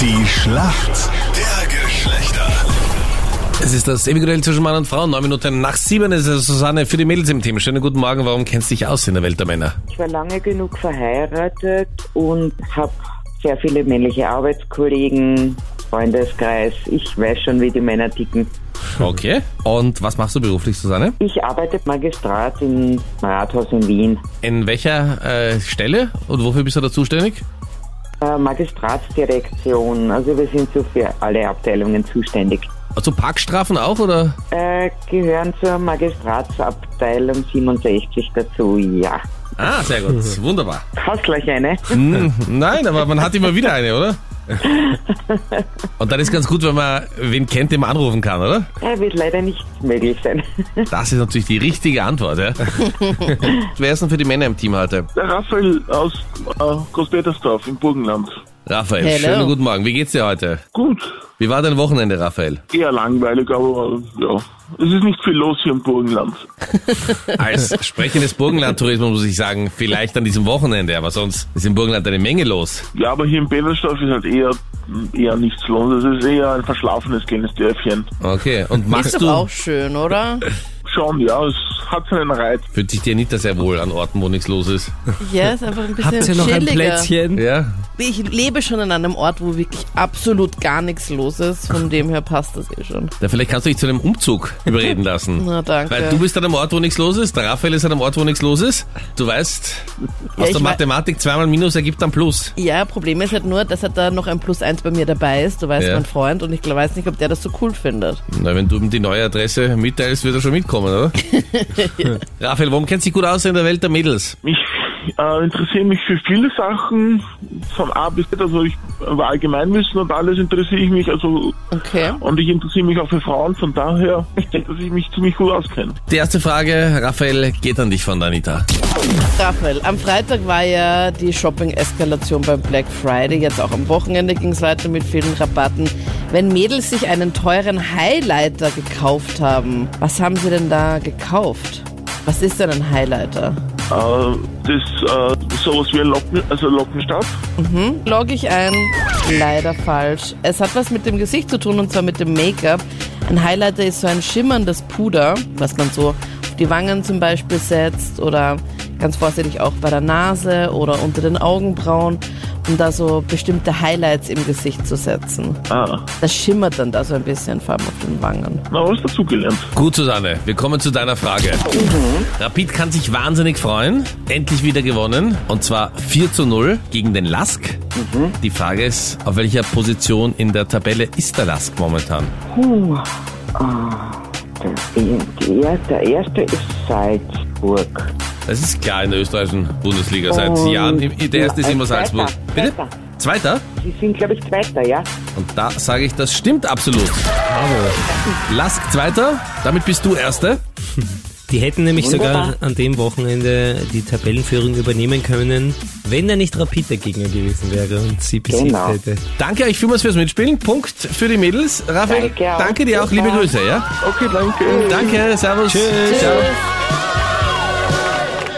Die Schlacht der Geschlechter. Es ist das ewige Duell zwischen Mann und Frau. Neun Minuten nach sieben ist es Susanne für die Mädels im Team. Schönen guten Morgen. Warum kennst du dich aus in der Welt der Männer? Ich war lange genug verheiratet und habe sehr viele männliche Arbeitskollegen, Freundeskreis. Ich weiß schon, wie die Männer ticken. Okay. Und was machst du beruflich, Susanne? Ich arbeite Magistrat im Rathaus in Wien. In welcher äh, Stelle und wofür bist du da zuständig? Äh, Magistratsdirektion, also wir sind so für alle Abteilungen zuständig. Also Parkstrafen auch oder? Äh, gehören zur Magistratsabteilung 67 dazu, ja. Ah, sehr gut. Wunderbar. Hast gleich eine? Hm, nein, aber man hat immer wieder eine, oder? Und dann ist ganz gut, wenn man wen kennt, den man anrufen kann, oder? Äh, wird leider nicht möglich sein. Das ist natürlich die richtige Antwort, ja. Wer ist denn für die Männer im Team heute? Der Raphael aus äh, Großpetersdorf im Burgenland. Raphael, Hello. schönen guten Morgen. Wie geht's dir heute? Gut, Wie war dein Wochenende, Raphael? eher langweilig, aber ja. Es ist nicht viel los hier im Burgenland. Als sprechendes Burgenland-Tourismus muss ich sagen, vielleicht an diesem Wochenende, aber sonst ist im Burgenland eine Menge los. Ja, aber hier in Petersdorf ist halt eher, eher nichts los. Es ist eher ein verschlafenes kleines Dörfchen. Okay, und Ist machst doch du, auch schön, oder? Schon, ja, es hat seinen Reiz. fühlt sich dir nicht sehr wohl an Orten, wo nichts los ist? Ja, ist einfach ein bisschen Habt ihr noch ein chilliger. Plätzchen? Ja? Ich lebe schon an einem Ort, wo wirklich absolut gar nichts los ist. Von dem her passt das eh schon. ja vielleicht kannst du dich zu einem Umzug überreden lassen. Na, danke. Weil du bist an einem Ort, wo nichts los ist, der Raphael ist an einem Ort, wo nichts los ist. Du weißt, aus der Mathematik zweimal Minus ergibt dann Plus. Ja, Problem ist halt nur, dass halt da noch ein Plus eins bei mir dabei ist. Du weißt, Ja. mein Freund, und ich weiß nicht, ob der das so cool findet. Na, wenn du ihm die neue Adresse mitteilst, wird er schon mitkommen, oder? Raphael, warum kennst du dich gut aus in der Welt der Mädels? Ich äh, interessiere mich für viele Sachen, von A bis Z, also ich über Allgemeinwissen und alles interessiere ich mich, also Okay. und ich interessiere mich auch für Frauen, von daher, ich denke, dass ich mich ziemlich gut auskenne. Die erste Frage, Raphael, geht an dich von der Anita. Raphael, am Freitag war ja die Shopping-Eskalation beim Black Friday. Jetzt auch am Wochenende ging es weiter mit vielen Rabatten. Wenn Mädels sich einen teuren Highlighter gekauft haben, was haben sie denn da gekauft? Was ist denn ein Highlighter? Äh, das äh, sowas wie ein Locken, also Lockenstab. Log ich ein? Leider falsch. Es hat was mit dem Gesicht zu tun und zwar mit dem Make-up. Ein Highlighter ist so ein schimmerndes Puder, was man so auf die Wangen zum Beispiel setzt oder ganz vorsichtig auch bei der Nase oder unter den Augenbrauen, um da so bestimmte Highlights im Gesicht zu setzen. Ah, Das schimmert dann da so ein bisschen, vor allem auf den Wangen. na, was dazugelernt. Gut, Susanne, wir kommen zu deiner Frage. Rapid kann sich wahnsinnig freuen. Endlich wieder gewonnen. Und zwar 4 zu 0 gegen den Lask. Die Frage ist, auf welcher Position in der Tabelle ist der Lask momentan? Puh. Ah, der, der, der erste ist Salzburg. Das ist klar in der österreichischen Bundesliga seit Und- Jahren. Der erste ist immer Zweiter, Salzburg. Bitte? Zweiter. Zweiter? Sie sind, glaube ich, Zweiter, ja? Und da sage ich, das stimmt absolut. Lask Zweiter, damit bist du Erste. Die hätten nämlich Wunderbar. sogar an dem Wochenende die Tabellenführung übernehmen können, wenn er nicht Rapid der Gegner gewesen wäre und sie besiegt Genau. hätte. Danke euch vielmals fürs Mitspielen. Punkt für die Mädels. Raphael, Danke danke dir auch. Liebe Grüße, ja? Okay, danke. Danke, servus. Tschüss. Ciao.